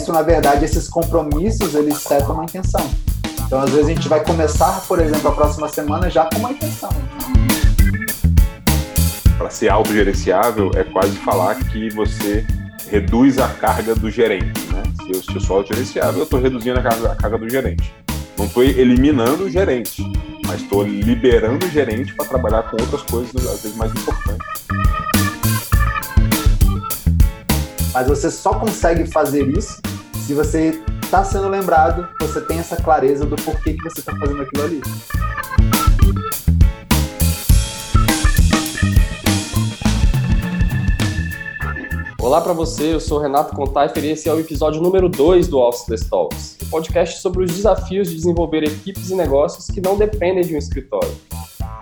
isso, na verdade, esses compromissos, eles setam uma intenção. Então, às vezes, a gente vai começar, por exemplo, a próxima semana já com uma intenção. Para ser autogerenciável, é quase falar que você reduz a carga do gerente. Né? Se, eu, se eu sou autogerenciável, eu estou reduzindo a carga, a carga do gerente. Não estou eliminando o gerente, mas estou liberando o gerente para trabalhar com outras coisas, às vezes mais importantes. Mas você só consegue fazer isso se você está sendo lembrado, você tem essa clareza do porquê que você está fazendo aquilo ali. Olá para você, eu sou Renato Contaifer e esse é o episódio número 2 do Office Talks, um podcast sobre os desafios de desenvolver equipes e negócios que não dependem de um escritório.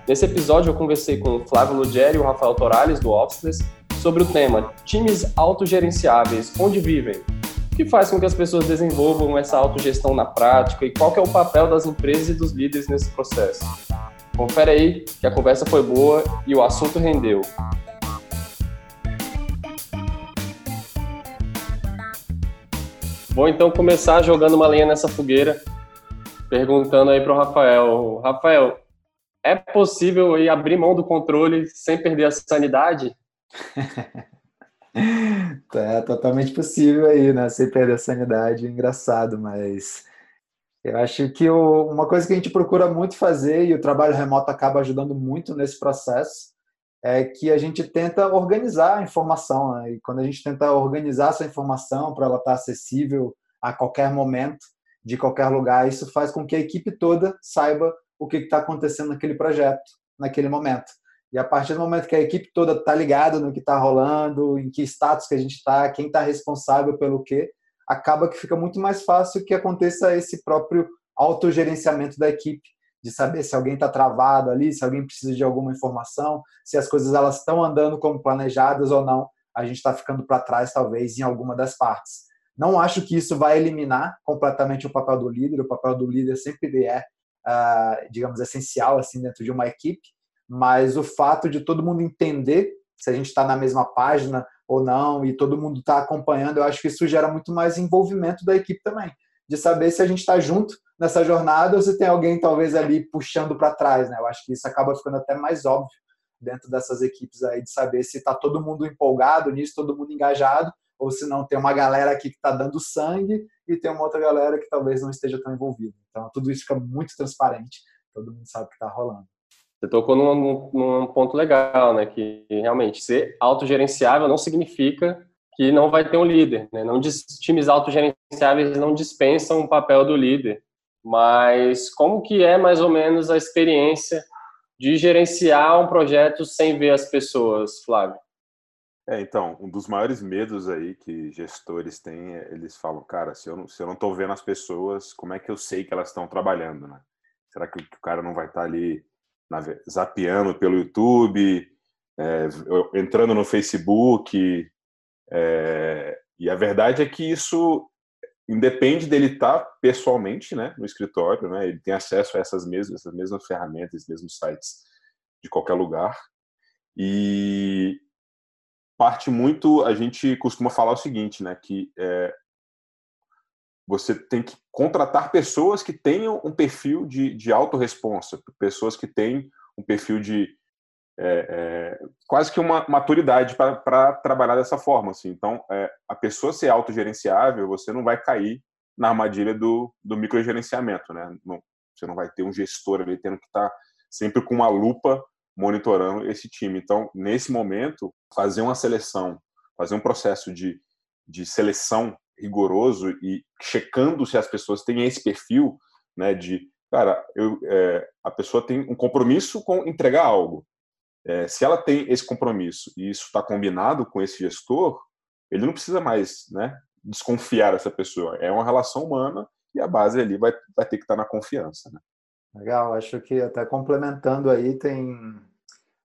Nesse episódio eu conversei com o Flávio Lugeri e o Rafael Torales do Officeless sobre o tema Times autogerenciáveis, onde vivem? Que faz com que as pessoas desenvolvam essa autogestão na prática e qual é o papel das empresas e dos líderes nesse processo? Confere aí que a conversa foi boa e o assunto rendeu. Vou então começar jogando uma lenha nessa fogueira, perguntando aí para o Rafael. Rafael, é possível abrir mão do controle sem perder a sanidade? é totalmente possível aí, né? Sem perder a sanidade, engraçado, mas eu acho que o, uma coisa que a gente procura muito fazer, e o trabalho remoto acaba ajudando muito nesse processo, é que a gente tenta organizar a informação. Né? E quando a gente tenta organizar essa informação para ela estar acessível a qualquer momento, de qualquer lugar, isso faz com que a equipe toda saiba o que está acontecendo naquele projeto, naquele momento. E a partir do momento que a equipe toda está ligada no que está rolando, em que status que a gente está, quem está responsável pelo quê, acaba que fica muito mais fácil que aconteça esse próprio autogerenciamento da equipe, de saber se alguém está travado ali, se alguém precisa de alguma informação, se as coisas elas estão andando como planejadas ou não. A gente está ficando para trás, talvez, em alguma das partes. Não acho que isso vai eliminar completamente o papel do líder. O papel do líder sempre é, uh, digamos, essencial assim dentro de uma equipe mas o fato de todo mundo entender se a gente está na mesma página ou não e todo mundo está acompanhando, eu acho que isso gera muito mais envolvimento da equipe também, de saber se a gente está junto nessa jornada ou se tem alguém talvez ali puxando para trás, né? Eu acho que isso acaba ficando até mais óbvio dentro dessas equipes aí de saber se está todo mundo empolgado nisso, todo mundo engajado ou se não tem uma galera aqui que está dando sangue e tem uma outra galera que talvez não esteja tão envolvida. Então tudo isso fica muito transparente, todo mundo sabe o que está rolando. Você tocou num, num, ponto legal, né? Que realmente ser autogerenciável não significa que não vai ter um líder, né? Não times autogerenciáveis não dispensam o papel do líder, mas como que é mais ou menos a experiência de gerenciar um projeto sem ver as pessoas, Flávio? É, então, um dos maiores medos aí que gestores têm, é, eles falam, cara, se eu não, se eu não tô vendo as pessoas, como é que eu sei que elas estão trabalhando, né? Será que o cara não vai estar tá ali zapeando pelo YouTube, é, entrando no Facebook. É, e a verdade é que isso independe dele estar pessoalmente né, no escritório, né, ele tem acesso a essas mesmas, essas mesmas ferramentas, esses mesmos sites de qualquer lugar. E parte muito, a gente costuma falar o seguinte, né, que é, você tem que contratar pessoas que tenham um perfil de, de autorresponsa, pessoas que têm um perfil de é, é, quase que uma maturidade para trabalhar dessa forma. Assim. Então, é, a pessoa ser autogerenciável, você não vai cair na armadilha do, do microgerenciamento. Né? Não, você não vai ter um gestor ali tendo que estar tá sempre com uma lupa monitorando esse time. Então, nesse momento, fazer uma seleção, fazer um processo de, de seleção rigoroso e checando se as pessoas têm esse perfil, né, de, cara, eu, é, a pessoa tem um compromisso com entregar algo. É, se ela tem esse compromisso e isso está combinado com esse gestor, ele não precisa mais, né, desconfiar dessa pessoa. É uma relação humana e a base ali vai, vai ter que estar tá na confiança, né. Legal, acho que até complementando aí tem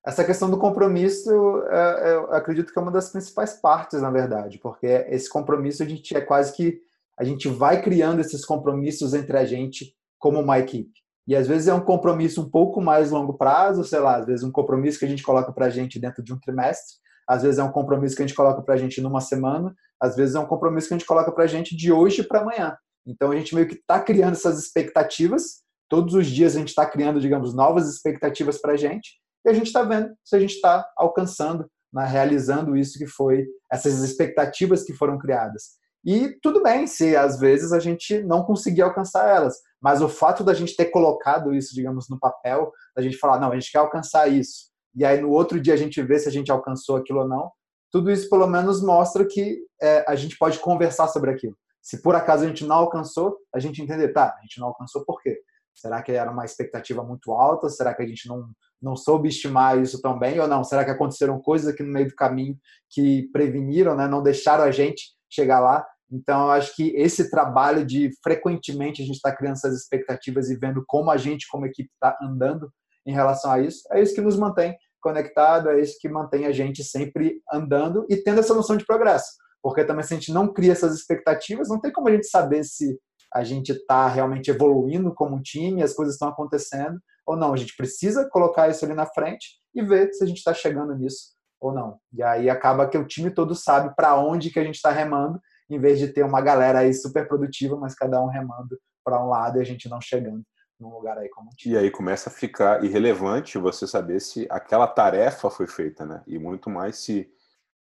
essa questão do compromisso, é, é, eu acredito que é uma das principais partes, na verdade, porque esse compromisso a gente é quase que a gente vai criando esses compromissos entre a gente como uma equipe. E às vezes é um compromisso um pouco mais longo prazo, sei lá, às vezes um compromisso que a gente coloca para a gente dentro de um trimestre, às vezes é um compromisso que a gente coloca para a gente numa semana, às vezes é um compromisso que a gente coloca para a gente de hoje para amanhã. Então a gente meio que está criando essas expectativas, todos os dias a gente está criando, digamos, novas expectativas para a gente, e a gente está vendo se a gente está alcançando, né, realizando isso que foi, essas expectativas que foram criadas. E tudo bem se às vezes a gente não conseguir alcançar elas, mas o fato da gente ter colocado isso, digamos, no papel, da gente falar, não, a gente quer alcançar isso, e aí no outro dia a gente vê se a gente alcançou aquilo ou não, tudo isso pelo menos mostra que é, a gente pode conversar sobre aquilo. Se por acaso a gente não alcançou, a gente entender, tá, a gente não alcançou por quê? Será que era uma expectativa muito alta? Será que a gente não, não soube estimar isso tão bem ou não? Será que aconteceram coisas aqui no meio do caminho que preveniram, né? não deixaram a gente chegar lá? Então, eu acho que esse trabalho de frequentemente a gente estar tá criando essas expectativas e vendo como a gente, como equipe, está andando em relação a isso, é isso que nos mantém conectado, é isso que mantém a gente sempre andando e tendo essa noção de progresso. Porque também, se a gente não cria essas expectativas, não tem como a gente saber se a gente está realmente evoluindo como time, as coisas estão acontecendo ou não. A gente precisa colocar isso ali na frente e ver se a gente está chegando nisso ou não. E aí acaba que o time todo sabe para onde que a gente está remando em vez de ter uma galera aí super produtiva, mas cada um remando para um lado e a gente não chegando num lugar aí como time. E aí começa a ficar irrelevante você saber se aquela tarefa foi feita, né? E muito mais se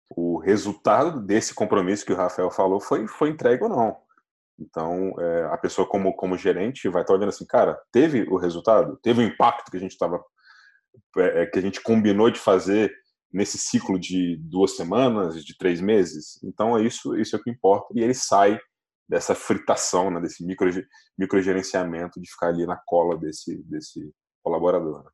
o resultado desse compromisso que o Rafael falou foi, foi entregue ou não. Então, é, a pessoa como, como gerente vai estar olhando assim, cara, teve o resultado? Teve o impacto que a gente estava é, é, que a gente combinou de fazer nesse ciclo de duas semanas, de três meses. Então é isso, isso é o que importa. E ele sai dessa fritação, né, desse micro, microgerenciamento de ficar ali na cola desse, desse colaborador. Né?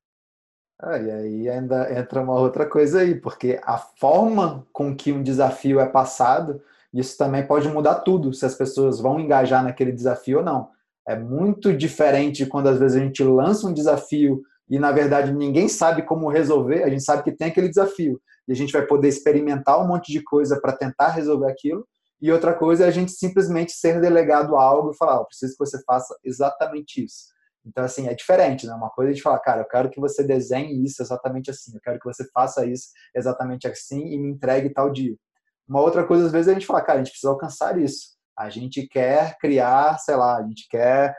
Ah, e aí ainda entra uma outra coisa aí, porque a forma com que um desafio é passado, isso também pode mudar tudo, se as pessoas vão engajar naquele desafio ou não. É muito diferente quando às vezes a gente lança um desafio e na verdade ninguém sabe como resolver, a gente sabe que tem aquele desafio e a gente vai poder experimentar um monte de coisa para tentar resolver aquilo. E outra coisa é a gente simplesmente ser delegado a algo e falar, oh, preciso que você faça exatamente isso. Então, assim, é diferente, né? Uma coisa é de falar, cara, eu quero que você desenhe isso exatamente assim, eu quero que você faça isso exatamente assim e me entregue tal dia. Uma outra coisa, às vezes, é a gente falar, cara, a gente precisa alcançar isso. A gente quer criar, sei lá, a gente quer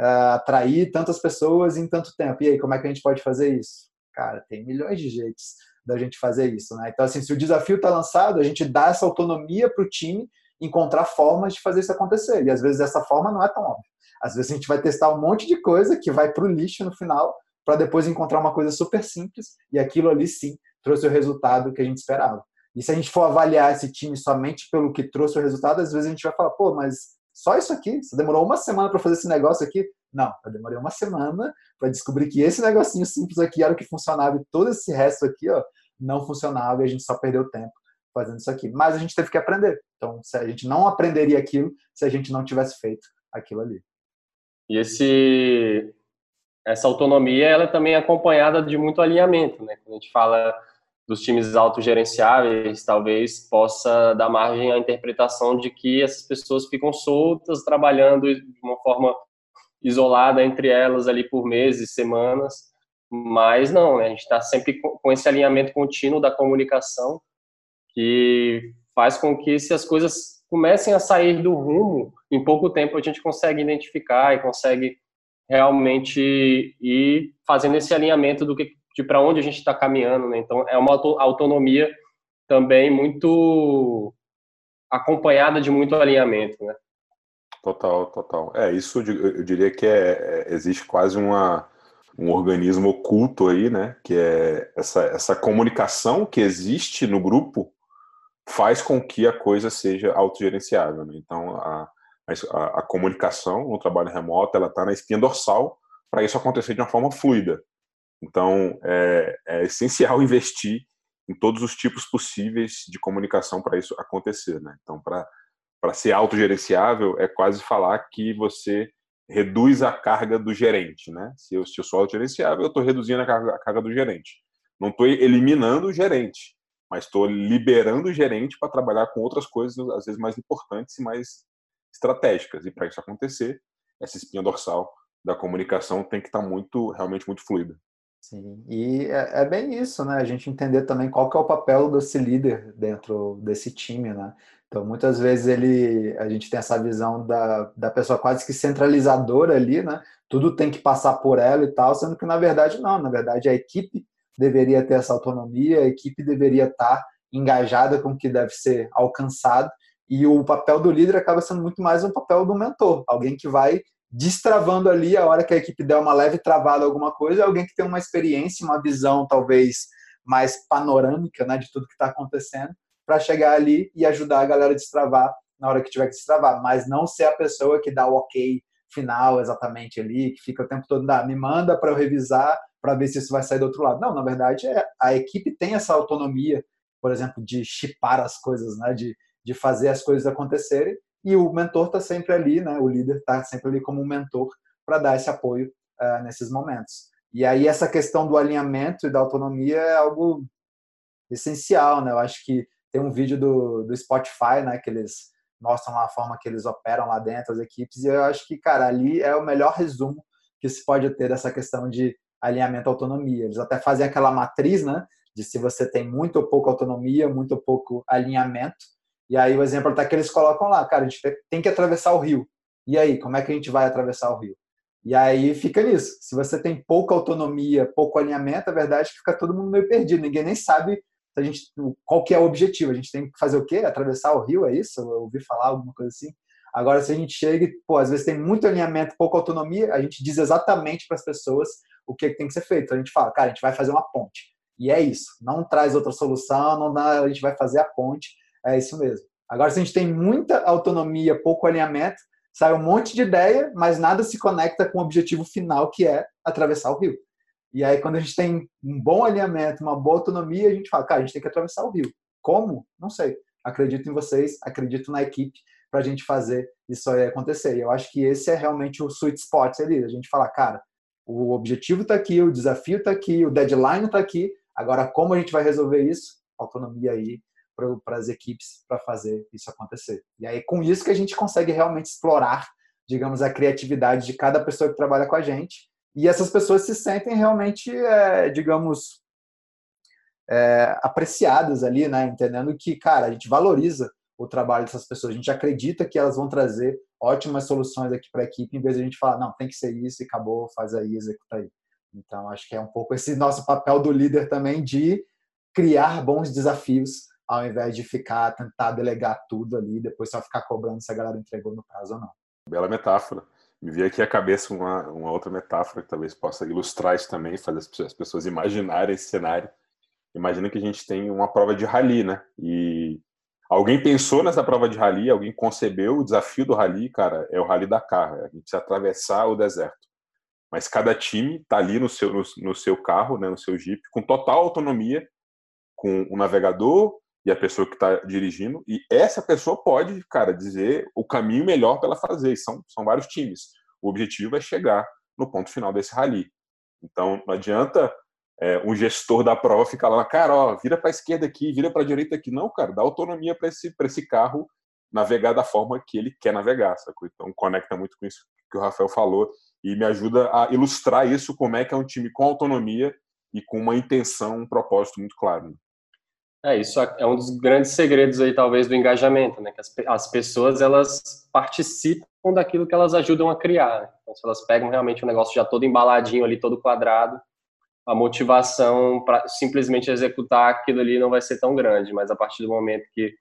uh, atrair tantas pessoas em tanto tempo. E aí, como é que a gente pode fazer isso? Cara, tem milhões de jeitos da gente fazer isso, né? Então, assim, se o desafio está lançado, a gente dá essa autonomia para o time encontrar formas de fazer isso acontecer. E às vezes essa forma não é tão óbvia. Às vezes a gente vai testar um monte de coisa que vai para o lixo no final, para depois encontrar uma coisa super simples e aquilo ali sim trouxe o resultado que a gente esperava. E se a gente for avaliar esse time somente pelo que trouxe o resultado, às vezes a gente vai falar, pô, mas só isso aqui? Você demorou uma semana para fazer esse negócio aqui? Não, eu demorei uma semana para descobrir que esse negocinho simples aqui era o que funcionava e todo esse resto aqui, ó, não funcionava e a gente só perdeu tempo fazendo isso aqui. Mas a gente teve que aprender. Então, a gente não aprenderia aquilo se a gente não tivesse feito aquilo ali. E esse essa autonomia ela é também acompanhada de muito alinhamento, né? Quando a gente fala dos times autogerenciáveis, talvez possa dar margem à interpretação de que essas pessoas ficam soltas, trabalhando de uma forma isolada entre elas ali por meses, semanas, mas não, né? a gente está sempre com esse alinhamento contínuo da comunicação que faz com que se as coisas comecem a sair do rumo, em pouco tempo a gente consegue identificar e consegue realmente ir fazendo esse alinhamento do que de para onde a gente está caminhando, né? Então é uma autonomia também muito acompanhada de muito alinhamento, né? Total, total. É isso. Eu diria que é, é, existe quase uma um organismo oculto aí, né? Que é essa essa comunicação que existe no grupo faz com que a coisa seja autogerenciável. Né? Então a, a, a comunicação no trabalho remoto ela está na espinha dorsal para isso acontecer de uma forma fluida. Então, é, é essencial investir em todos os tipos possíveis de comunicação para isso acontecer. Né? Então, para ser autogerenciável, é quase falar que você reduz a carga do gerente. Né? Se, eu, se eu sou autogerenciável, eu estou reduzindo a carga, a carga do gerente. Não estou eliminando o gerente, mas estou liberando o gerente para trabalhar com outras coisas, às vezes mais importantes e mais estratégicas. E para isso acontecer, essa espinha dorsal da comunicação tem que estar tá muito, realmente muito fluida. Sim, e é, é, bem isso, né? A gente entender também qual que é o papel desse líder dentro desse time, né? Então, muitas vezes ele, a gente tem essa visão da, da pessoa quase que centralizadora ali, né? Tudo tem que passar por ela e tal, sendo que na verdade não, na verdade a equipe deveria ter essa autonomia, a equipe deveria estar engajada com o que deve ser alcançado, e o papel do líder acaba sendo muito mais um papel do mentor, alguém que vai destravando ali a hora que a equipe der uma leve travada alguma coisa, alguém que tem uma experiência, uma visão talvez mais panorâmica né, de tudo que está acontecendo, para chegar ali e ajudar a galera a destravar na hora que tiver que destravar, mas não ser a pessoa que dá o ok final exatamente ali, que fica o tempo todo, ah, me manda para eu revisar para ver se isso vai sair do outro lado. Não, na verdade, é, a equipe tem essa autonomia, por exemplo, de chipar as coisas, né, de, de fazer as coisas acontecerem, e o mentor está sempre ali, né? O líder está sempre ali como um mentor para dar esse apoio uh, nesses momentos. E aí essa questão do alinhamento e da autonomia é algo essencial, né? Eu acho que tem um vídeo do, do Spotify, né? Que eles mostram a forma que eles operam lá dentro, as equipes, e eu acho que, cara, ali é o melhor resumo que se pode ter dessa questão de alinhamento autonomia. Eles até fazem aquela matriz, né? De se você tem muito ou pouco autonomia, muito ou pouco alinhamento, e aí o exemplo está que eles colocam lá, cara, a gente tem que atravessar o rio. E aí, como é que a gente vai atravessar o rio? E aí fica nisso. Se você tem pouca autonomia, pouco alinhamento, a verdade é que fica todo mundo meio perdido. Ninguém nem sabe a gente, qual que é o objetivo. A gente tem que fazer o quê? Atravessar o rio, é isso? Eu ouvi falar alguma coisa assim. Agora, se a gente chega e, pô, às vezes tem muito alinhamento, pouca autonomia, a gente diz exatamente para as pessoas o que, que tem que ser feito. A gente fala, cara, a gente vai fazer uma ponte. E é isso. Não traz outra solução, não dá, a gente vai fazer a ponte é isso mesmo. Agora, se a gente tem muita autonomia, pouco alinhamento, sai um monte de ideia, mas nada se conecta com o objetivo final, que é atravessar o rio. E aí, quando a gente tem um bom alinhamento, uma boa autonomia, a gente fala, cara, a gente tem que atravessar o rio. Como? Não sei. Acredito em vocês, acredito na equipe para a gente fazer isso aí acontecer. E eu acho que esse é realmente o sweet spot ali, a gente falar, cara, o objetivo está aqui, o desafio está aqui, o deadline está aqui, agora como a gente vai resolver isso? Autonomia aí para as equipes para fazer isso acontecer. E aí, com isso que a gente consegue realmente explorar, digamos, a criatividade de cada pessoa que trabalha com a gente. E essas pessoas se sentem realmente, é, digamos, é, apreciadas ali, né? Entendendo que, cara, a gente valoriza o trabalho dessas pessoas, a gente acredita que elas vão trazer ótimas soluções aqui para a equipe, em vez de a gente falar, não, tem que ser isso e acabou, faz aí, executa aí. Então, acho que é um pouco esse nosso papel do líder também de criar bons desafios ao invés de ficar, tentar delegar tudo ali depois só ficar cobrando se a galera entregou no prazo ou não. Bela metáfora. Me veio aqui à cabeça uma, uma outra metáfora que talvez possa ilustrar isso também, fazer as pessoas imaginarem esse cenário. Imagina que a gente tem uma prova de rally, né? E alguém pensou nessa prova de rally, alguém concebeu o desafio do rally, cara, é o rally da carro, a gente precisa atravessar o deserto. Mas cada time está ali no seu, no, no, seu carro, né, no seu Jeep, com total autonomia, com o navegador, e a pessoa que está dirigindo, e essa pessoa pode, cara, dizer o caminho melhor para ela fazer. São, são vários times. O objetivo é chegar no ponto final desse rally. Então, não adianta é, um gestor da prova ficar lá, cara, ó, vira para a esquerda aqui, vira para a direita aqui. Não, cara, dá autonomia para esse, esse carro navegar da forma que ele quer navegar, sacou? Então, conecta muito com isso que o Rafael falou e me ajuda a ilustrar isso, como é que é um time com autonomia e com uma intenção, um propósito muito claro. É, isso é um dos grandes segredos aí, talvez, do engajamento, né? Que as, as pessoas, elas participam daquilo que elas ajudam a criar. Né? Então, se elas pegam realmente o um negócio já todo embaladinho ali, todo quadrado, a motivação para simplesmente executar aquilo ali não vai ser tão grande, mas a partir do momento que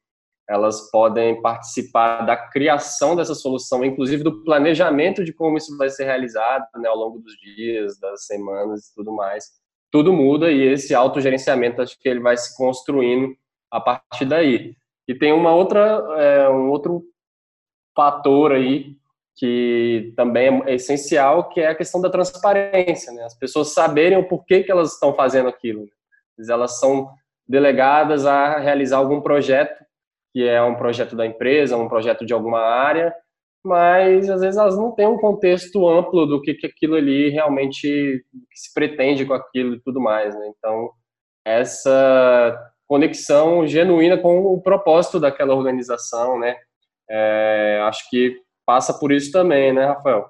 elas podem participar da criação dessa solução, inclusive do planejamento de como isso vai ser realizado né, ao longo dos dias, das semanas e tudo mais, tudo muda e esse autogerenciamento acho que ele vai se construindo a partir daí. E tem uma outra, é, um outro fator aí que também é essencial, que é a questão da transparência, né? As pessoas saberem o porquê que elas estão fazendo aquilo. Elas são delegadas a realizar algum projeto, que é um projeto da empresa, um projeto de alguma área, mas às vezes elas não têm um contexto amplo do que, que aquilo ali realmente se pretende com aquilo e tudo mais. Né? Então, essa conexão genuína com o propósito daquela organização, né? É, acho que passa por isso também, né, Rafael?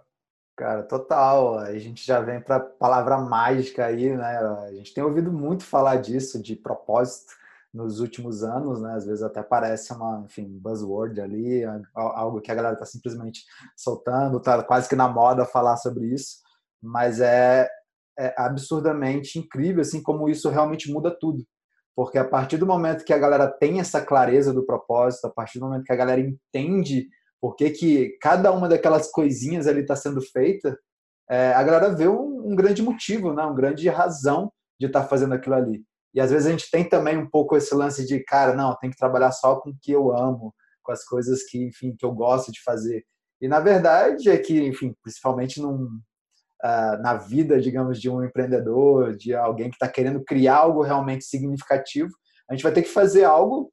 Cara, total. A gente já vem para a palavra mágica aí, né? A gente tem ouvido muito falar disso, de propósito, nos últimos anos, né? Às vezes até parece uma, enfim, buzzword ali, algo que a galera está simplesmente soltando, tá quase que na moda falar sobre isso, mas é, é absurdamente incrível, assim, como isso realmente muda tudo. Porque a partir do momento que a galera tem essa clareza do propósito, a partir do momento que a galera entende por que, que cada uma daquelas coisinhas ali está sendo feita, é, a galera vê um, um, grande motivo, né? um grande razão de estar tá fazendo aquilo ali. E às vezes a gente tem também um pouco esse lance de, cara, não, tem que trabalhar só com o que eu amo, com as coisas que, enfim, que eu gosto de fazer. E na verdade é que, enfim, principalmente num, uh, na vida, digamos, de um empreendedor, de alguém que está querendo criar algo realmente significativo, a gente vai ter que fazer algo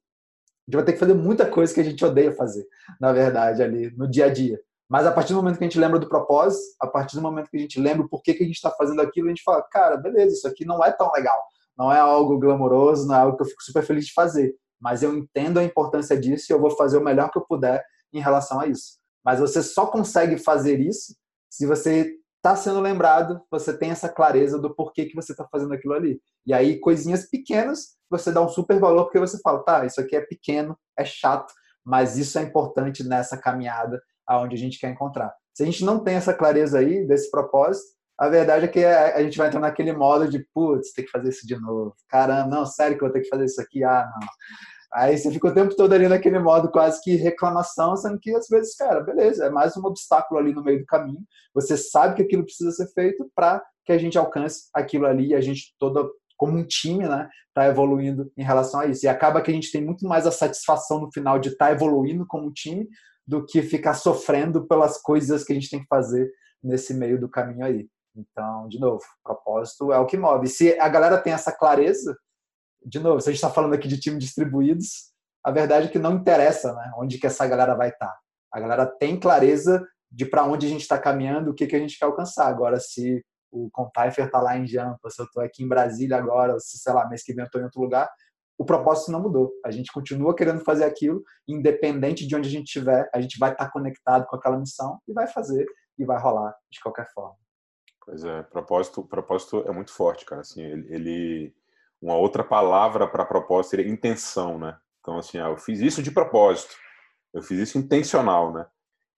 a gente vai ter que fazer muita coisa que a gente odeia fazer, na verdade, ali no dia a dia. Mas a partir do momento que a gente lembra do propósito, a partir do momento que a gente lembra por que, que a gente está fazendo aquilo, a gente fala, cara, beleza, isso aqui não é tão legal, não é algo glamouroso, não é algo que eu fico super feliz de fazer, mas eu entendo a importância disso e eu vou fazer o melhor que eu puder em relação a isso. Mas você só consegue fazer isso se você está sendo lembrado, você tem essa clareza do porquê que você está fazendo aquilo ali. E aí, coisinhas pequenas, você dá um super valor porque você fala, tá, isso aqui é pequeno, é chato, mas isso é importante nessa caminhada aonde a gente quer encontrar. Se a gente não tem essa clareza aí desse propósito, a verdade é que a gente vai entrar naquele modo de, putz, tem que fazer isso de novo. Caramba, não, sério que eu vou ter que fazer isso aqui? Ah, não. Aí você fica o tempo todo ali naquele modo quase que reclamação, sendo que às vezes, cara, beleza, é mais um obstáculo ali no meio do caminho. Você sabe que aquilo precisa ser feito para que a gente alcance aquilo ali e a gente toda como um time, né, tá evoluindo em relação a isso. E acaba que a gente tem muito mais a satisfação no final de estar tá evoluindo como um time do que ficar sofrendo pelas coisas que a gente tem que fazer nesse meio do caminho aí. Então, de novo, propósito é o que move. Se a galera tem essa clareza, de novo, se a gente está falando aqui de times distribuídos, a verdade é que não interessa né, onde que essa galera vai estar. Tá. A galera tem clareza de para onde a gente está caminhando, o que, que a gente quer alcançar. Agora, se o Contaifer está lá em Jampa, se eu estou aqui em Brasília agora, ou se, sei lá, mês que vem eu estou em outro lugar, o propósito não mudou. A gente continua querendo fazer aquilo, independente de onde a gente estiver, a gente vai estar tá conectado com aquela missão e vai fazer e vai rolar de qualquer forma. Pois é, propósito, propósito é muito forte, cara. Assim, ele, ele uma outra palavra para propósito seria intenção, né? Então, assim, ah, eu fiz isso de propósito, eu fiz isso intencional, né?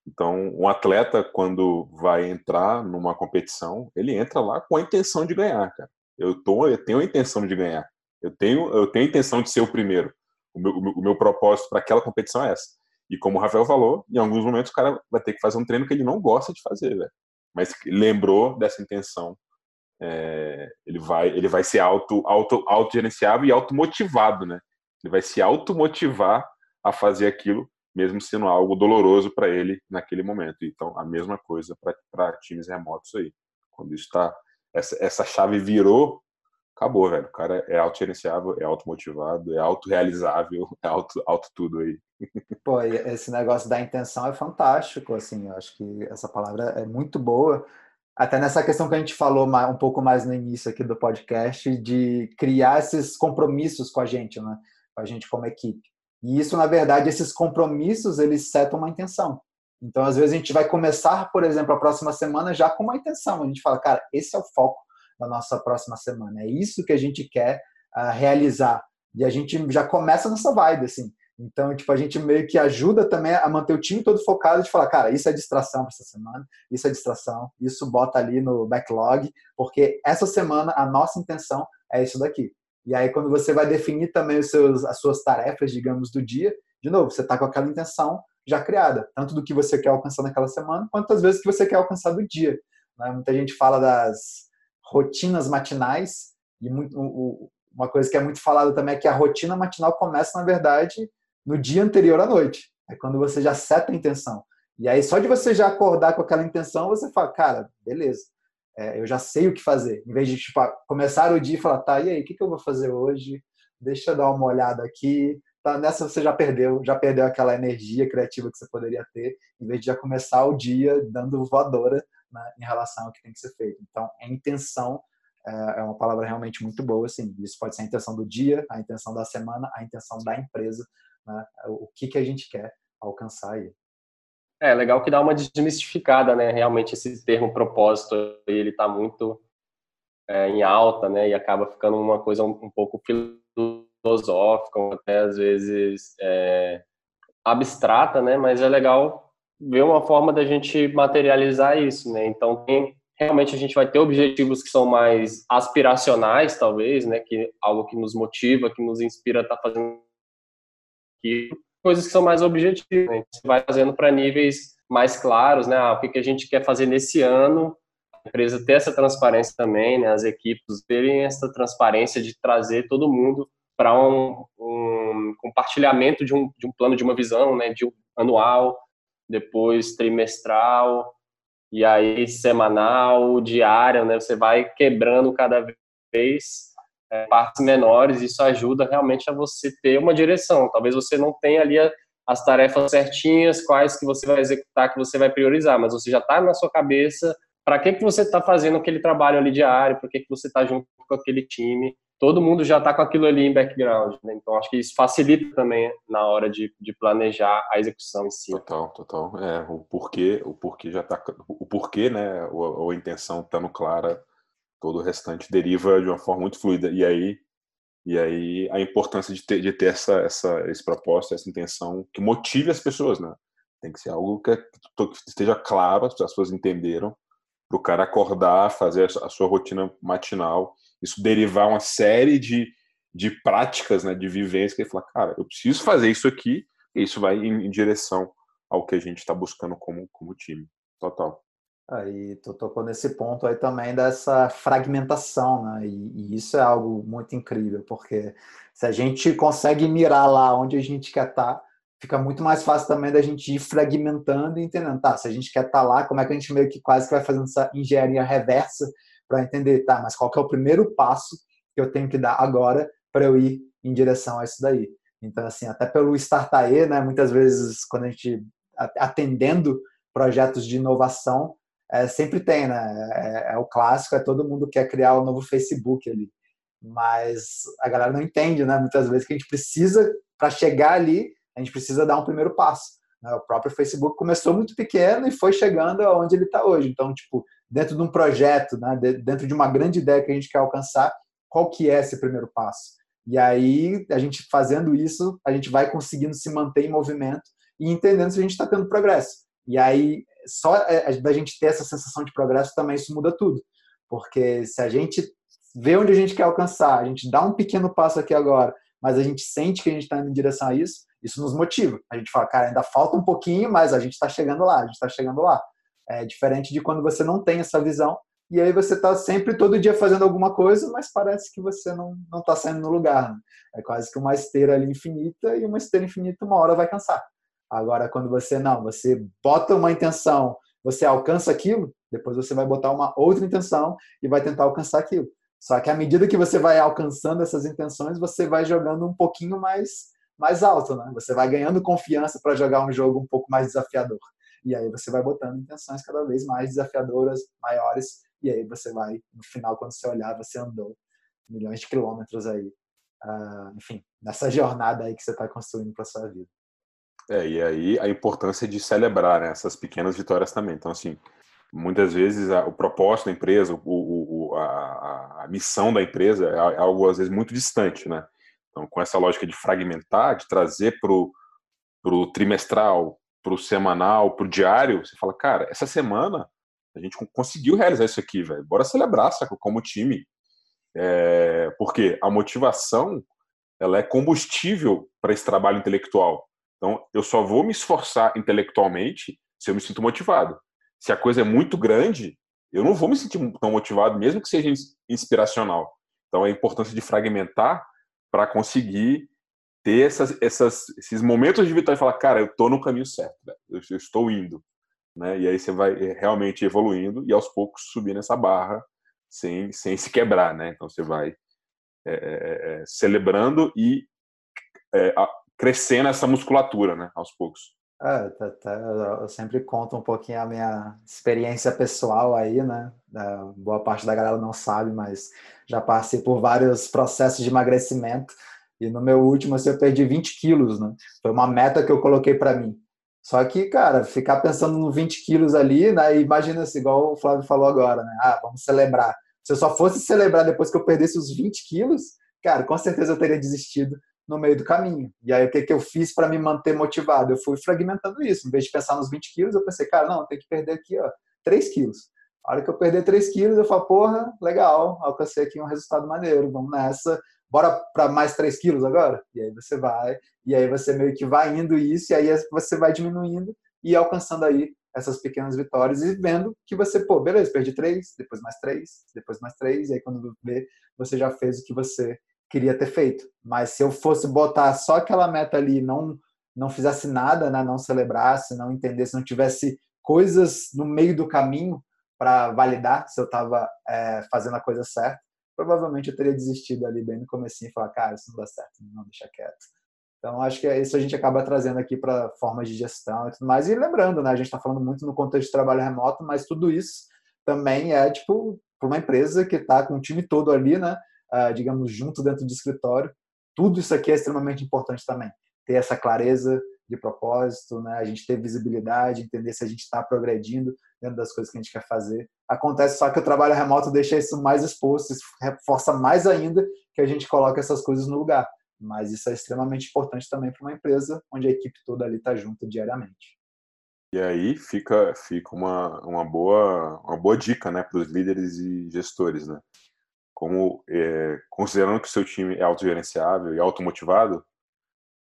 Então, um atleta, quando vai entrar numa competição, ele entra lá com a intenção de ganhar, cara. Eu, tô, eu tenho a intenção de ganhar. Eu tenho, eu tenho a intenção de ser o primeiro. O meu, o meu propósito para aquela competição é essa. E como o Rafael falou, em alguns momentos o cara vai ter que fazer um treino que ele não gosta de fazer, velho. Mas lembrou dessa intenção é, ele vai ele vai ser auto auto autogerenciável e automotivado, né? Ele vai se automotivar a fazer aquilo, mesmo sendo algo doloroso para ele naquele momento. Então, a mesma coisa para times remotos aí. Quando está essa, essa chave virou, acabou, velho. O cara é autogerenciável, é automotivado, é autorrealizável, é auto, auto tudo aí. Pô, esse negócio da intenção é fantástico, assim, eu acho que essa palavra é muito boa até nessa questão que a gente falou um pouco mais no início aqui do podcast, de criar esses compromissos com a gente, né? com a gente como equipe. E isso, na verdade, esses compromissos, eles setam uma intenção. Então, às vezes, a gente vai começar, por exemplo, a próxima semana já com uma intenção. A gente fala, cara, esse é o foco da nossa próxima semana. É isso que a gente quer uh, realizar. E a gente já começa nessa vibe, assim. Então, tipo, a gente meio que ajuda também a manter o time todo focado de falar, cara, isso é distração para essa semana, isso é distração, isso bota ali no backlog, porque essa semana a nossa intenção é isso daqui. E aí, quando você vai definir também os seus, as suas tarefas, digamos, do dia, de novo, você está com aquela intenção já criada, tanto do que você quer alcançar naquela semana, quanto as vezes que você quer alcançar do dia. Né? Muita gente fala das rotinas matinais, e muito, o, uma coisa que é muito falada também é que a rotina matinal começa, na verdade, no dia anterior à noite. É quando você já seta a intenção. E aí, só de você já acordar com aquela intenção, você fala, cara, beleza, é, eu já sei o que fazer. Em vez de tipo, começar o dia e falar, tá, e aí, o que, que eu vou fazer hoje? Deixa eu dar uma olhada aqui. Tá, nessa você já perdeu, já perdeu aquela energia criativa que você poderia ter, em vez de já começar o dia dando voadora em relação ao que tem que ser feito. Então, a intenção é, é uma palavra realmente muito boa, assim. Isso pode ser a intenção do dia, a intenção da semana, a intenção da empresa, né? o que, que a gente quer alcançar aí. É, legal que dá uma desmistificada, né? Realmente esse termo propósito, ele está muito é, em alta, né? E acaba ficando uma coisa um, um pouco filosófica, até às vezes é, abstrata, né? Mas é legal ver uma forma da gente materializar isso, né? Então, tem, realmente a gente vai ter objetivos que são mais aspiracionais, talvez, né? Que algo que nos motiva, que nos inspira a estar tá fazendo aquilo. Coisas que são mais objetivas, né? Você vai fazendo para níveis mais claros, né? Ah, o que, que a gente quer fazer nesse ano, a empresa ter essa transparência também, né? As equipes terem essa transparência de trazer todo mundo para um, um, compartilhamento de um, de um plano, de uma visão, né? De um anual, depois trimestral, e aí semanal, diário, né? Você vai quebrando cada vez é, partes menores, isso ajuda realmente a você ter uma direção. Talvez você não tenha ali as tarefas certinhas, quais que você vai executar, que você vai priorizar, mas você já está na sua cabeça para que, que você está fazendo aquele trabalho ali diário, para que, que você está junto com aquele time, todo mundo já está com aquilo ali em background, né? Então acho que isso facilita também na hora de, de planejar a execução em si. Total, total. É, o porquê, o porquê já está, o porquê, né? Ou, a intenção estando clara, todo o restante deriva de uma forma muito fluida. E aí, e aí a importância de ter, de ter essa, essa, esse propósito, essa intenção que motive as pessoas, né? Tem que ser algo que, que esteja claro, as pessoas entenderam, para o cara acordar, fazer a sua rotina matinal isso derivar uma série de, de práticas, né, de vivência, que ele fala, cara, eu preciso fazer isso aqui, e isso vai em, em direção ao que a gente está buscando como, como time. Total. Aí tu tocou nesse ponto aí também dessa fragmentação, né? E, e, isso é algo muito incrível, porque se a gente consegue mirar lá onde a gente quer estar, tá, fica muito mais fácil também da gente ir fragmentando e entendendo, tá? Se a gente quer estar tá lá, como é que a gente meio que quase que vai fazendo essa engenharia reversa para entender, tá, mas qual que é o primeiro passo que eu tenho que dar agora para eu ir em direção a isso daí. Então, assim, até pelo Startae, né, muitas vezes, quando a gente atendendo projetos de inovação, é, sempre tem, né? É, é, o clássico, é todo mundo quer criar o um novo Facebook ali. Mas a galera não entende, né? Muitas vezes que a gente precisa, para chegar ali, a gente precisa dar um primeiro passo. Né? O próprio Facebook começou muito pequeno e foi chegando aonde ele está hoje. Então, tipo, dentro de um projeto, né, dentro de uma grande ideia que a gente quer alcançar, qual que é esse primeiro passo? E aí, a gente fazendo isso, a gente vai conseguindo se manter em movimento e entendendo se a gente está tendo progresso. E aí, só é, da gente ter essa sensação de progresso também isso muda tudo. Porque se a gente vê onde a gente quer alcançar, a gente dá um pequeno passo aqui agora, mas a gente sente que a gente está indo em direção a isso, isso nos motiva. A gente fala, cara, ainda falta um pouquinho, mas a gente está chegando lá, a gente está chegando lá. É diferente de quando você não tem essa visão e aí você está sempre todo dia fazendo alguma coisa, mas parece que você não está saindo no lugar. Né? É quase que uma esteira ali infinita e uma esteira infinita uma hora vai cansar. Agora quando você não, você bota uma intenção, você alcança aquilo, depois você vai botar uma outra intenção e vai tentar alcançar aquilo. Só que à medida que você vai alcançando essas intenções, você vai jogando um pouquinho mais mais alto, né? Você vai ganhando confiança para jogar um jogo um pouco mais desafiador. E aí você vai botando intenções cada vez mais desafiadoras, maiores, e aí você vai, no final, quando você olhar, você andou milhões de quilômetros aí, uh, enfim, nessa jornada aí que você está construindo para sua vida. É, e aí a importância de celebrar né, essas pequenas vitórias também. Então, assim, muitas vezes a, o propósito da empresa, o, o, a, a, missão da empresa é, é algo, às vezes, muito distante, né? Então, com essa lógica de fragmentar, de trazer para o trimestral, para o semanal, para o diário, você fala, cara, essa semana a gente conseguiu realizar isso aqui, velho. Bora celebrar, saca, como time. É, porque a motivação, ela é combustível para esse trabalho intelectual. Então, eu só vou me esforçar intelectualmente se eu me sinto motivado. Se a coisa é muito grande, eu não vou me sentir tão motivado, mesmo que seja inspiracional. Então, a importância de fragmentar para conseguir ter essas, essas, esses momentos de vitória e falar, cara, eu estou no caminho certo, eu, eu, estou indo. Né? E aí você vai realmente evoluindo e aos poucos subindo essa barra sem, sem se quebrar. Né? Então você vai é, é, celebrando e é, crescendo essa musculatura né? aos poucos. É, tá, tá, eu sempre conto um pouquinho a minha experiência pessoal aí, né? Boa parte da galera não sabe, mas já passei por vários processos de emagrecimento e no meu último, assim, eu perdi 20 quilos, né? Foi uma meta que eu coloquei para mim. Só que, cara, ficar pensando no 20 quilos ali, né? Imagina assim, igual o Flávio falou agora, né? Ah, vamos celebrar. Se eu só fosse celebrar depois que eu perdesse os 20 quilos, cara, com certeza eu teria desistido no meio do caminho. E aí, o que, que eu fiz para me manter motivado? Eu fui fragmentando isso. Em vez de pensar nos 20 quilos, eu pensei, cara, não, tem que perder aqui, ó, 3 quilos. A hora que eu perder 3 quilos, eu falo, porra, legal, alcancei aqui um resultado maneiro, vamos nessa. Bora para mais 3 quilos agora? E aí você vai, e aí você meio que vai indo isso, e aí você vai diminuindo e alcançando aí essas pequenas vitórias e vendo que você, pô, beleza, perdi três, depois mais três, depois mais três, e aí quando vê, você já fez o que você queria ter feito. Mas se eu fosse botar só aquela meta ali, não não fizesse nada, né, não celebrasse, não entendesse, não tivesse coisas no meio do caminho para validar se eu estava é, fazendo a coisa certa, provavelmente eu teria desistido ali bem no comecinho e falar, cara, isso não dá certo, não deixa quieto. Então, acho que é isso a gente acaba trazendo aqui para formas de gestão e tudo mais. E lembrando, né, a gente está falando muito no contexto de trabalho remoto, mas tudo isso também é, tipo, para uma empresa que está com o time todo ali, né, uh, digamos, junto dentro do escritório. Tudo isso aqui é extremamente importante também. Ter essa clareza de propósito, né? a gente ter visibilidade, entender se a gente está progredindo dentro das coisas que a gente quer fazer. Acontece só que o trabalho remoto deixa isso mais exposto, isso reforça mais ainda que a gente coloca essas coisas no lugar. Mas isso é extremamente importante também para uma empresa onde a equipe toda ali está junto diariamente. E aí fica, fica uma, uma, boa, uma boa dica né, para os líderes e gestores. Né? Como é, considerando que o seu time é autogerenciável e automotivado,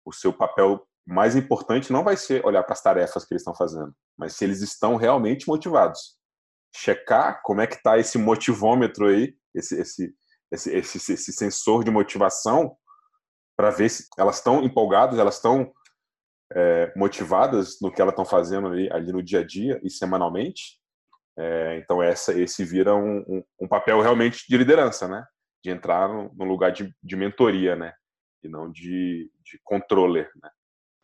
o seu papel mais importante não vai ser olhar para as tarefas que eles estão fazendo, mas se eles estão realmente motivados. Checar como é que está esse motivômetro aí, esse, esse, esse, esse, esse sensor de motivação, para ver se elas estão empolgadas, elas estão é, motivadas no que elas estão fazendo ali, ali no dia a dia e semanalmente, é, então essa, esse vira um, um, um, papel realmente de liderança, né? De entrar no, no lugar de, de, mentoria, né? E não de, de controller, né?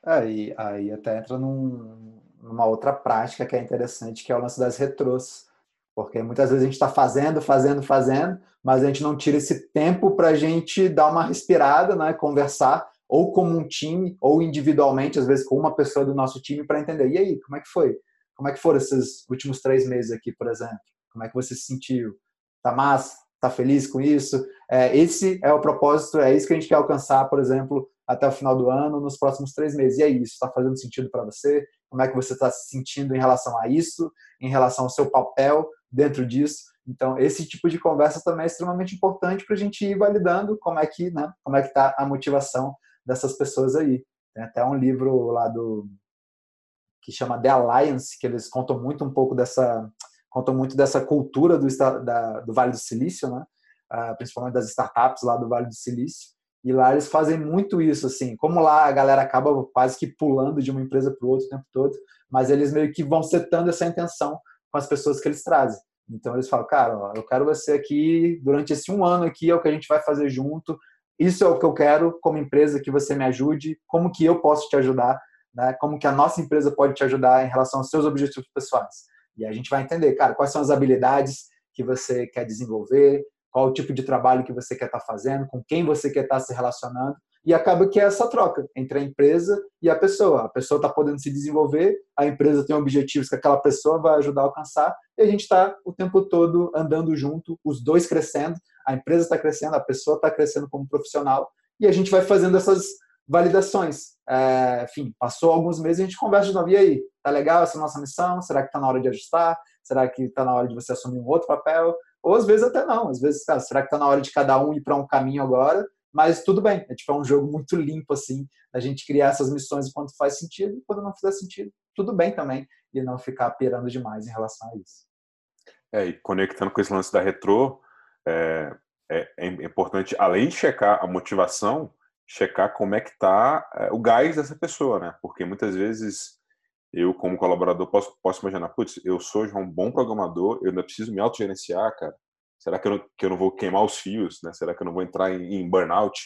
Aí, é, aí até entra num, numa outra prática que é interessante, que é o lance das retrôs. Porque muitas vezes a gente está fazendo, fazendo, fazendo, mas a gente não tira esse tempo para a gente dar uma respirada, né? Conversar, ou como um time, ou individualmente, às vezes com uma pessoa do nosso time, para entender. E aí, como é que foi? Como é que foram esses últimos três meses aqui, por exemplo? Como é que você se sentiu? Tá massa? Tá feliz com isso? É, esse é o propósito, é isso que a gente quer alcançar, por exemplo, até o final do ano, nos próximos três meses. E é isso, está fazendo sentido para você? Como é que você está se sentindo em relação a isso, em relação ao seu papel dentro disso? Então, esse tipo de conversa também é extremamente importante para a gente ir validando como é que, né, como é que está a motivação dessas pessoas aí. Tem até um livro lá do que chama The Alliance, que eles contam muito um pouco dessa contam muito dessa cultura do, da, do Vale do Silício, né? Uh, principalmente das startups lá do Vale do Silício. E lá eles fazem muito isso, assim, como lá a galera acaba quase que pulando de uma empresa para outra o tempo todo, mas eles meio que vão setando essa intenção com as pessoas que eles trazem. Então eles falam, cara, ó, eu quero você aqui durante esse um ano aqui, é o que a gente vai fazer junto. Isso é o que eu quero como empresa que você me ajude. Como que eu posso te ajudar? Né? Como que a nossa empresa pode te ajudar em relação aos seus objetivos pessoais. E a gente vai entender, cara, quais são as habilidades que você quer desenvolver, qual o tipo de trabalho que você quer estar tá fazendo, com quem você quer estar tá se relacionando. E acaba que é essa troca entre a empresa e a pessoa. A pessoa está podendo se desenvolver, a empresa tem objetivos que aquela pessoa vai ajudar a alcançar, e a gente está o tempo todo andando junto, os dois crescendo, a empresa está crescendo, a pessoa está crescendo como profissional, e a gente vai fazendo essas validações. É, enfim, passou alguns meses e a gente conversa de novo. E aí, tá legal essa nossa missão? Será que tá na hora de ajustar? Será que tá na hora de você assumir um outro papel? Ou às vezes até não. Às vezes, cara, será que tá na hora de cada um ir para um caminho agora? Mas tudo bem. É tipo é um jogo muito limpo assim, a gente criar essas missões enquanto faz sentido, quando não fizer sentido, tudo bem também, e não ficar pirando demais em relação a isso. É, e conectando com esse lance da retro, é, é, é importante, além de checar a motivação, checar como é que está é, o gás dessa pessoa, né? Porque muitas vezes eu, como colaborador, posso, posso imaginar, putz, eu sou já um bom programador, eu ainda preciso me autogerenciar, cara. Será que eu, não, que eu não vou queimar os fios, né? Será que eu não vou entrar em, em burnout?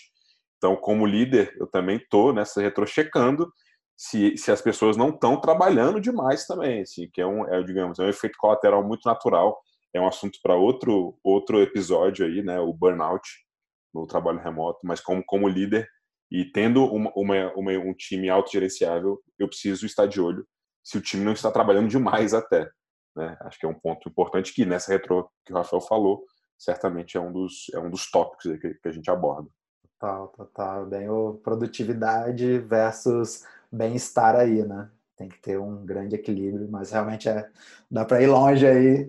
Então, como líder, eu também estou nessa retrochecando se, se as pessoas não estão trabalhando demais também, assim, que é um, é, digamos, é um efeito colateral muito natural. É um assunto para outro outro episódio aí, né? O burnout no trabalho remoto, mas como, como líder, E tendo uma, uma, uma, um time autogerenciável, eu preciso estar de olho se o time não está trabalhando demais até. Né? Acho que é um ponto importante que nessa retro que o Rafael falou, certamente é um dos, é um dos tópicos que, que a gente aborda. Total, total. Bem o produtividade versus bem-estar aí, né? Tem que ter um grande equilíbrio, mas realmente é dá para ir longe aí.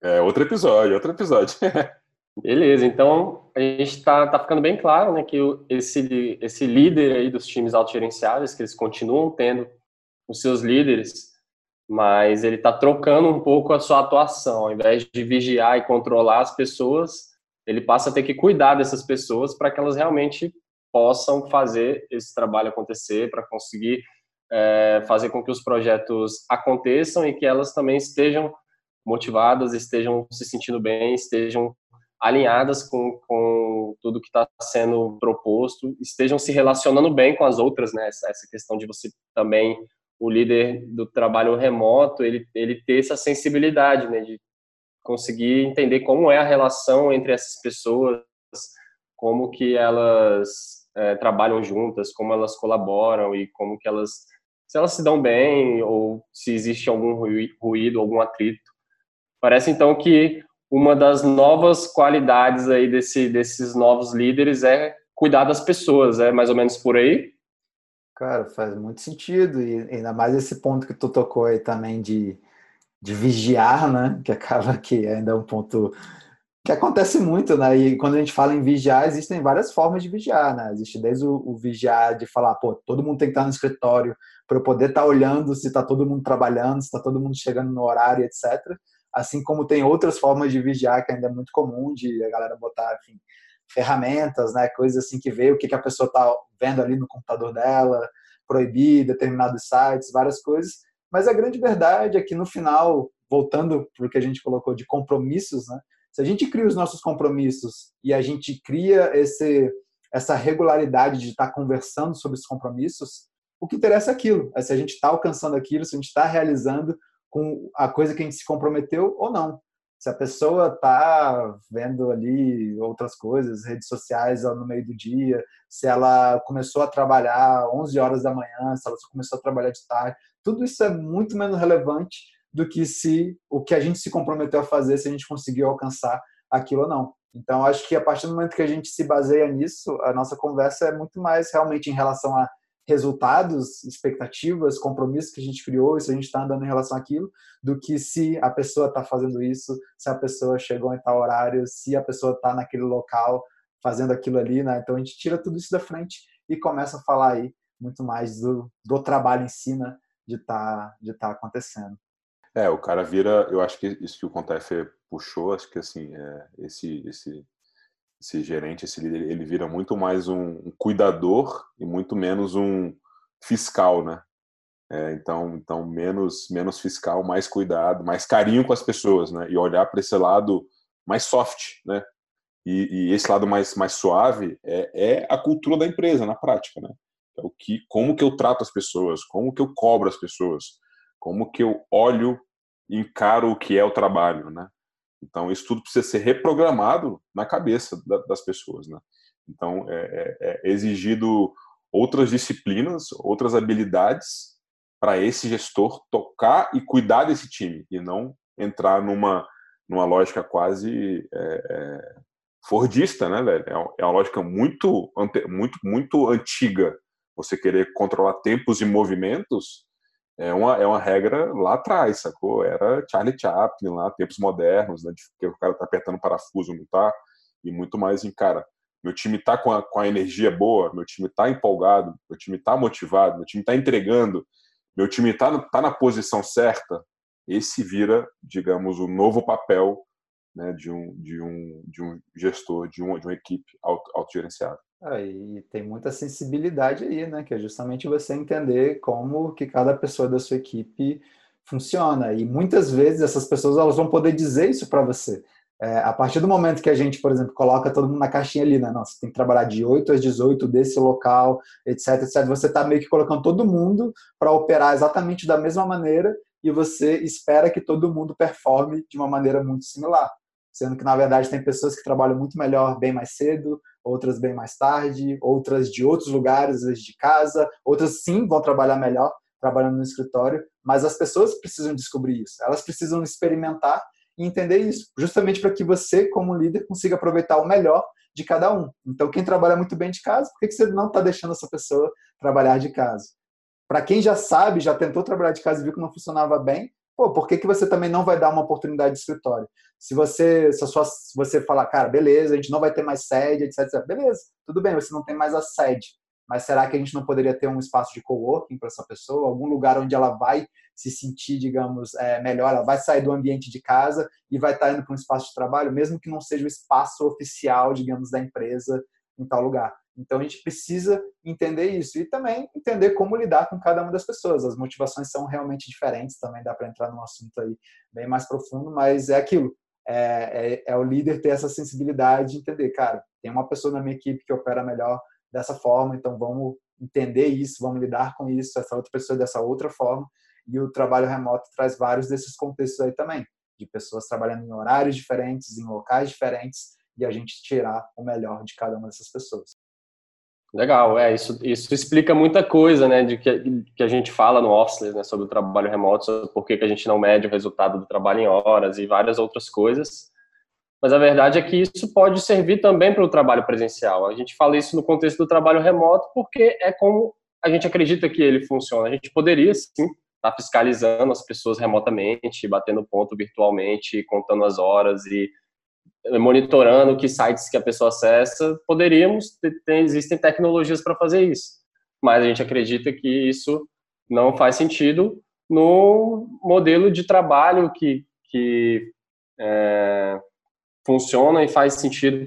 É outro episódio, outro episódio. Beleza, então a gente está tá ficando bem claro né, que esse, esse líder aí dos times autogerenciáveis, que eles continuam tendo os seus líderes, mas ele está trocando um pouco a sua atuação. Ao invés de vigiar e controlar as pessoas, ele passa a ter que cuidar dessas pessoas para que elas realmente possam fazer esse trabalho acontecer, para conseguir é, fazer com que os projetos aconteçam e que elas também estejam motivadas, estejam se sentindo bem, estejam alinhadas com, com tudo que está sendo proposto, estejam se relacionando bem com as outras, né? Essa, essa, questão de você também, o líder do trabalho remoto, ele, ele ter essa sensibilidade, né? De conseguir entender como é a relação entre essas pessoas, como que elas é, trabalham juntas, como elas colaboram e como que elas, se elas se dão bem ou se existe algum ruído, algum atrito. Parece então que uma das novas qualidades aí desse, desses novos líderes é cuidar das pessoas, é mais ou menos por aí? Cara, faz muito sentido, e ainda mais esse ponto que tu tocou aí também de, de vigiar, né, que acaba que ainda é um ponto que acontece muito, né, e quando a gente fala em vigiar, existem várias formas de vigiar, né, existe desde o, o vigiar de falar, pô, todo mundo tem que estar no escritório para eu poder estar olhando se está todo mundo trabalhando, se está todo mundo chegando no horário, etc., assim como tem outras formas de vigiar que ainda é muito comum de a galera botar, enfim, ferramentas, né, coisas assim que vê o que, a pessoa está vendo ali no computador dela, proibir determinados sites, várias coisas. Mas a grande verdade é que no final, voltando para o que a gente colocou de compromissos, né, se a gente cria os nossos compromissos e a gente cria esse, essa regularidade de estar tá conversando sobre os compromissos, o que interessa é aquilo, é se a gente está alcançando aquilo, se a gente está realizando com a coisa que a gente se comprometeu ou não. Se a pessoa está vendo ali outras coisas, redes sociais no meio do dia, se ela começou a trabalhar 11 horas da manhã, se ela começou a trabalhar de tarde, tudo isso é muito menos relevante do que se o que a gente se comprometeu a fazer, se a gente conseguiu alcançar aquilo ou não. Então, acho que a partir do momento que a gente se baseia nisso, a nossa conversa é muito mais realmente em relação a resultados, expectativas, compromissos que a gente criou, se a gente está andando em relação àquilo, do que se a pessoa está fazendo isso, se a pessoa chegou em tal horário, se a pessoa está naquele local fazendo aquilo ali, né? Então a gente tira tudo isso da frente e começa a falar aí muito mais do, do trabalho em si, né? De tá, de tá acontecendo. É, o cara vira, eu acho que isso que o Contefe puxou, acho que assim, é, esse, esse esse gerente, esse líder, ele vira muito mais um, cuidador e muito menos um fiscal, né? É, então, então menos menos fiscal, mais cuidado, mais carinho com as pessoas, né? E olhar para esse lado mais soft, né? E, e, esse lado mais mais suave é, é a cultura da empresa na prática, né? É o que, como que eu trato as pessoas, como que eu cobro as pessoas, como que eu olho encaro o que é o trabalho, né? Então, isso tudo precisa ser reprogramado na cabeça das pessoas. Né? Então, é, é, é exigido outras disciplinas, outras habilidades para esse gestor tocar e cuidar desse time e não entrar numa, numa lógica quase é, é, fordista, né, velho? É, é uma lógica muito, muito, muito antiga. Você querer controlar tempos e movimentos é uma, é uma regra lá atrás, sacou? Era Charlie Chaplin lá, tempos modernos, né? Que o cara tá apertando parafuso, não tá? E muito mais em, cara, meu time tá com a, com a energia boa, meu time tá empolgado, meu time tá motivado, meu time tá entregando, meu time tá, tá na posição certa, esse vira, digamos, o novo papel né, de, um, de, um, de um gestor, de, um, de uma equipe autogerenciada. Ah, e tem muita sensibilidade aí, né? Que é justamente você entender como que cada pessoa da sua equipe funciona. E muitas vezes essas pessoas elas vão poder dizer isso para você. É, a partir do momento que a gente, por exemplo, coloca todo mundo na caixinha ali, né? Nossa, tem que trabalhar de 8 às 18 desse local, etc, etc. Você está meio que colocando todo mundo para operar exatamente da mesma maneira e você espera que todo mundo performe de uma maneira muito similar sendo que na verdade tem pessoas que trabalham muito melhor bem mais cedo, outras bem mais tarde, outras de outros lugares, às vezes de casa, outras sim vão trabalhar melhor trabalhando no escritório, mas as pessoas precisam descobrir isso, elas precisam experimentar e entender isso, justamente para que você, como líder, consiga aproveitar o melhor de cada um. Então, quem trabalha muito bem de casa, por que você não está deixando essa pessoa trabalhar de casa? Para quem já sabe, já tentou trabalhar de casa e viu que não funcionava bem, pô, por que, que você também não vai dar uma oportunidade de escritório? Se você, se, sua, se você falar, cara, beleza, a gente não vai ter mais sede, etc, etc, beleza, tudo bem, você não tem mais a sede, mas será que a gente não poderia ter um espaço de coworking para essa pessoa, algum lugar onde ela vai se sentir, digamos, é, melhor, ela vai sair do ambiente de casa e vai estar tá indo para um espaço de trabalho, mesmo que não seja o espaço oficial, digamos, da empresa em tal lugar. Então a gente precisa entender isso e também entender como lidar com cada uma das pessoas. As motivações são realmente diferentes, também dá para entrar num assunto aí bem mais profundo, mas é aquilo. É, é, é, o líder ter essa sensibilidade de entender, cara, tem uma pessoa na minha equipe que opera melhor dessa forma, então vamos entender isso, vamos lidar com isso, essa outra pessoa dessa outra forma. E o trabalho remoto traz vários desses contextos aí também, de pessoas trabalhando em horários diferentes, em locais diferentes, e a gente tirar o melhor de cada uma dessas pessoas. Legal, é, isso, isso explica muita coisa, né, de que, que a gente fala no Office, né, sobre o trabalho remoto, sobre por que, que a gente não mede o resultado do trabalho em horas e várias outras coisas. Mas a verdade é que isso pode servir também para o trabalho presencial. A gente fala isso no contexto do trabalho remoto porque é como a gente acredita que ele funciona. A gente poderia, sim, estar tá fiscalizando as pessoas remotamente, batendo ponto virtualmente, contando as horas e monitorando que sites que a pessoa acessa, poderíamos, ter, existem tecnologias para fazer isso. Mas a gente acredita que isso não faz sentido no modelo de trabalho que, que é, funciona e faz sentido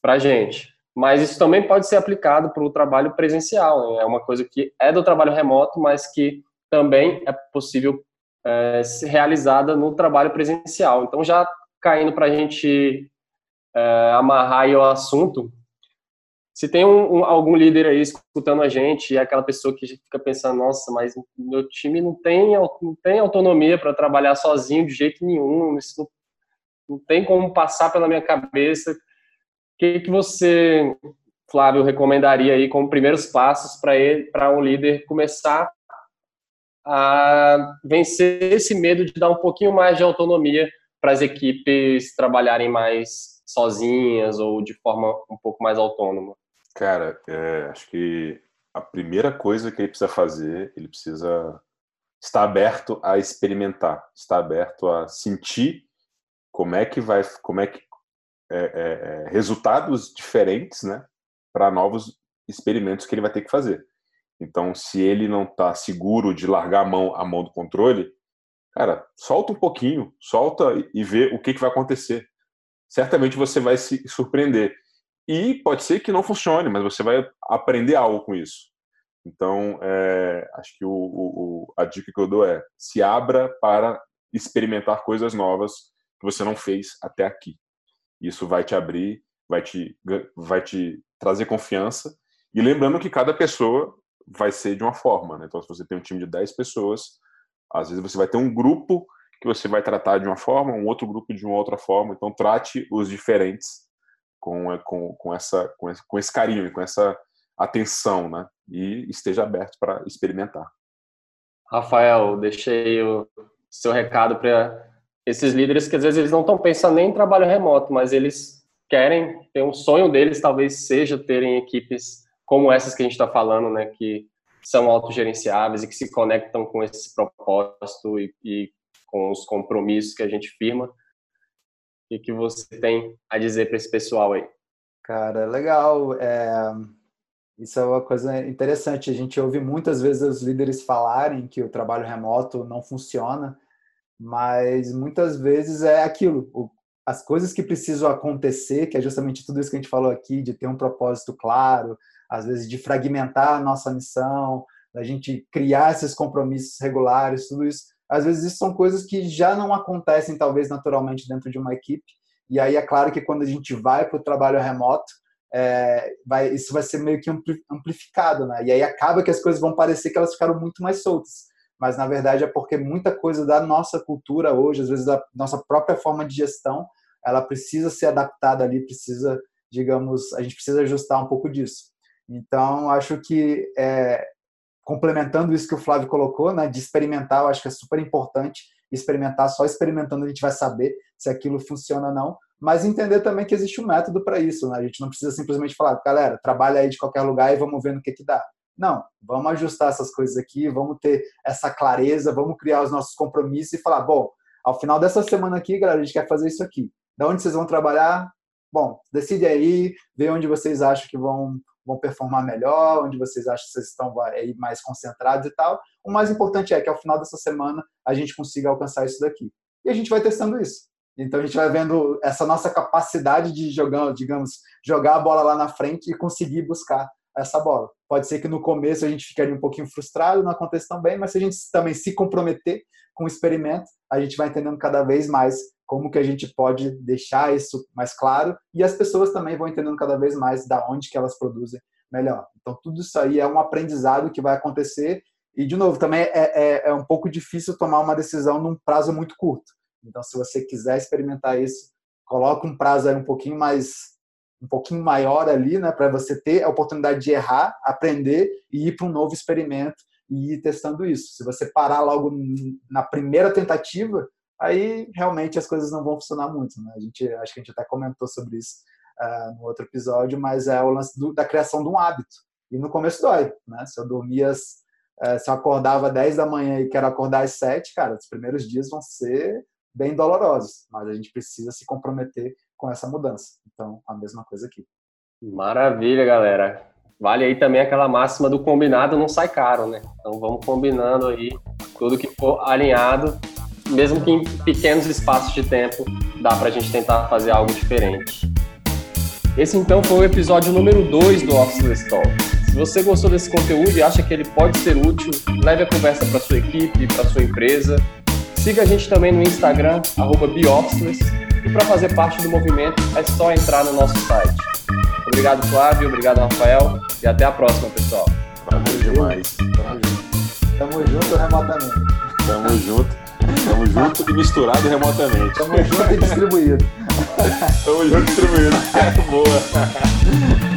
para a gente. Mas isso também pode ser aplicado para o trabalho presencial. Né? É uma coisa que é do trabalho remoto, mas que também é possível é, realizada no trabalho presencial. Então, já caindo para a gente é, amarrar aí o assunto, se tem um, um, algum líder aí escutando a gente e é aquela pessoa que fica pensando, nossa, mas meu time não tem, não tem autonomia para trabalhar sozinho de jeito nenhum, isso não, não, tem como passar pela minha cabeça. O que, que você, Flávio, recomendaria aí como primeiros passos para para um líder começar a vencer esse medo de dar um pouquinho mais de autonomia para as equipes trabalharem mais sozinhas ou de forma um pouco mais autônoma? Cara, é, acho que a primeira coisa que ele precisa fazer, ele precisa estar aberto a experimentar, estar aberto a sentir como é que vai, como é que é, é, é resultados diferentes, né, para novos experimentos que ele vai ter que fazer. Então, se ele não está seguro de largar a mão, a mão do controle, cara, solta um pouquinho, solta e vê o que, que vai acontecer certamente você vai se surpreender. E pode ser que não funcione, mas você vai aprender algo com isso. Então, é, acho que o, o, a dica que eu dou é se abra para experimentar coisas novas que você não fez até aqui. Isso vai te abrir, vai te, vai te trazer confiança. E lembrando que cada pessoa vai ser de uma forma. Né? Então, se você tem um time de 10 pessoas, às vezes você vai ter um grupo que você vai tratar de uma forma, um outro grupo de uma outra forma. Então, trate os diferentes com, é, com, com, essa, com, esse, com esse carinho, com essa atenção, né? E esteja aberto para experimentar. Rafael, deixei o seu recado para esses líderes que às vezes eles não estão pensando nem em trabalho remoto, mas eles querem, tem um sonho deles talvez seja terem equipes como essas que a gente está falando, né? Que são autogerenciáveis e que se conectam com esse propósito e, e com os compromissos que a gente firma. E que você tem a dizer para esse pessoal aí? Cara, legal. É... Isso é uma coisa interessante. A gente ouve muitas vezes os líderes falarem que o trabalho remoto não funciona, mas muitas vezes é aquilo. As coisas que precisam acontecer, que é justamente tudo isso que a gente falou aqui, de ter um propósito claro, às vezes de fragmentar a nossa missão, da gente criar esses compromissos regulares, tudo isso às vezes isso são coisas que já não acontecem talvez naturalmente dentro de uma equipe e aí é claro que quando a gente vai para o trabalho remoto é, vai, isso vai ser meio que amplificado, né? E aí acaba que as coisas vão parecer que elas ficaram muito mais soltas, mas na verdade é porque muita coisa da nossa cultura hoje, às vezes da nossa própria forma de gestão, ela precisa ser adaptada ali, precisa digamos, a gente precisa ajustar um pouco disso. Então, acho que é, complementando isso que o Flávio colocou, né, de experimentar, eu acho que é super importante experimentar, só experimentando a gente vai saber se aquilo funciona ou não, mas entender também que existe um método para isso, né? A gente não precisa simplesmente falar, galera, trabalha aí de qualquer lugar e vamos ver no que que dá. Não, vamos ajustar essas coisas aqui, vamos ter essa clareza, vamos criar os nossos compromissos e falar, bom, ao final dessa semana aqui, galera, a gente quer fazer isso aqui. Da onde vocês vão trabalhar? Bom, decide aí, vê onde vocês acham que vão vão performar melhor, onde vocês acham que vocês estão aí mais concentrados e tal. O mais importante é que ao final dessa semana a gente consiga alcançar isso daqui. E a gente vai testando isso. Então a gente vai vendo essa nossa capacidade de jogar, digamos, jogar a bola lá na frente e conseguir buscar essa bola. Pode ser que no começo a gente ficaria um pouquinho frustrado, não aconteça tão bem, mas se a gente também se comprometer com o experimento, a gente vai entendendo cada vez mais como que a gente pode deixar isso mais claro e as pessoas também vão entendendo cada vez mais da onde que elas produzem melhor. Então tudo isso aí é um aprendizado que vai acontecer e de novo também é, é, é um pouco difícil tomar uma decisão num prazo muito curto. Então se você quiser experimentar isso, coloca um prazo aí um pouquinho mais um pouquinho maior ali, né, para você ter a oportunidade de errar, aprender e ir para um novo experimento e ir testando isso. Se você parar logo na primeira tentativa, aí realmente as coisas não vão funcionar muito. Né? A gente, acho que a gente até comentou sobre isso uh, no outro episódio, mas é o lance do, da criação de um hábito. E no começo dói, né? Se eu dormia, uh, se eu acordava 10 da manhã e quero acordar às 7, cara, os primeiros dias vão ser bem dolorosos, mas a gente precisa se comprometer com essa mudança. Então, a mesma coisa aqui. Maravilha, galera. Vale aí também aquela máxima do combinado não sai caro, né? Então vamos combinando aí tudo que for alinhado mesmo que em pequenos espaços de tempo, dá para a gente tentar fazer algo diferente. Esse então foi o episódio número 2 do Officeless Talk. Se você gostou desse conteúdo e acha que ele pode ser útil, leve a conversa para sua equipe, para sua empresa. Siga a gente também no Instagram, @beofficeless, e para fazer parte do movimento é só entrar no nosso site. Obrigado, Flávio, obrigado, Rafael, e até a próxima, pessoal. Valeu demais. Tamo junto. Tamo junto remotamente. Tamo junto. Tamo junto e misturado remotamente. Tamo junto e distribuído. Tamo junto e distribuído. Boa.